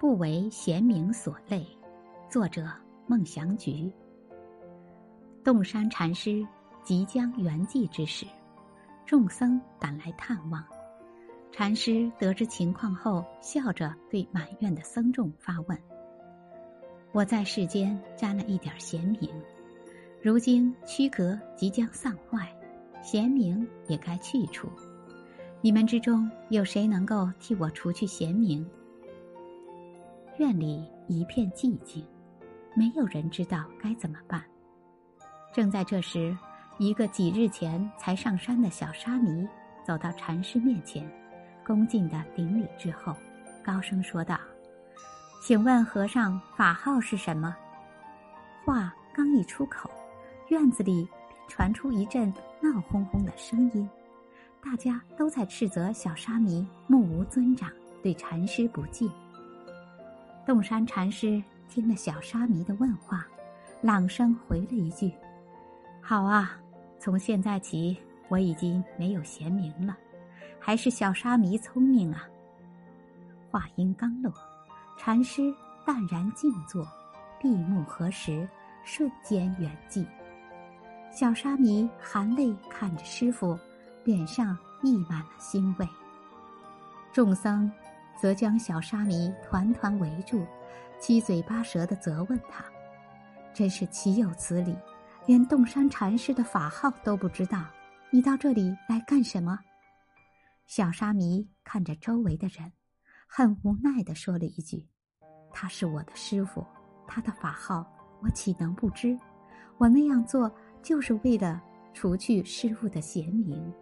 不为贤明所累。作者：孟祥菊。洞山禅师即将圆寂之时，众僧赶来探望。禅师得知情况后，笑着对满院的僧众发问：“我在世间沾了一点贤名，如今躯壳即将丧坏，贤名也该去除。你们之中有谁能够替我除去贤名？”院里一片寂静，没有人知道该怎么办。正在这时，一个几日前才上山的小沙弥走到禅师面前。恭敬的顶礼之后，高声说道：“请问和尚法号是什么？”话刚一出口，院子里传出一阵闹哄哄的声音，大家都在斥责小沙弥目无尊长，对禅师不敬。洞山禅师听了小沙弥的问话，朗声回了一句：“好啊，从现在起，我已经没有贤名了。”还是小沙弥聪明啊！话音刚落，禅师淡然静坐，闭目合十，瞬间圆寂。小沙弥含泪看着师傅，脸上溢满了欣慰。众僧则将小沙弥团团围住，七嘴八舌的责问他：“真是岂有此理！连洞山禅师的法号都不知道，你到这里来干什么？”小沙弥看着周围的人，很无奈的说了一句：“他是我的师傅，他的法号我岂能不知？我那样做就是为了除去师傅的贤名。”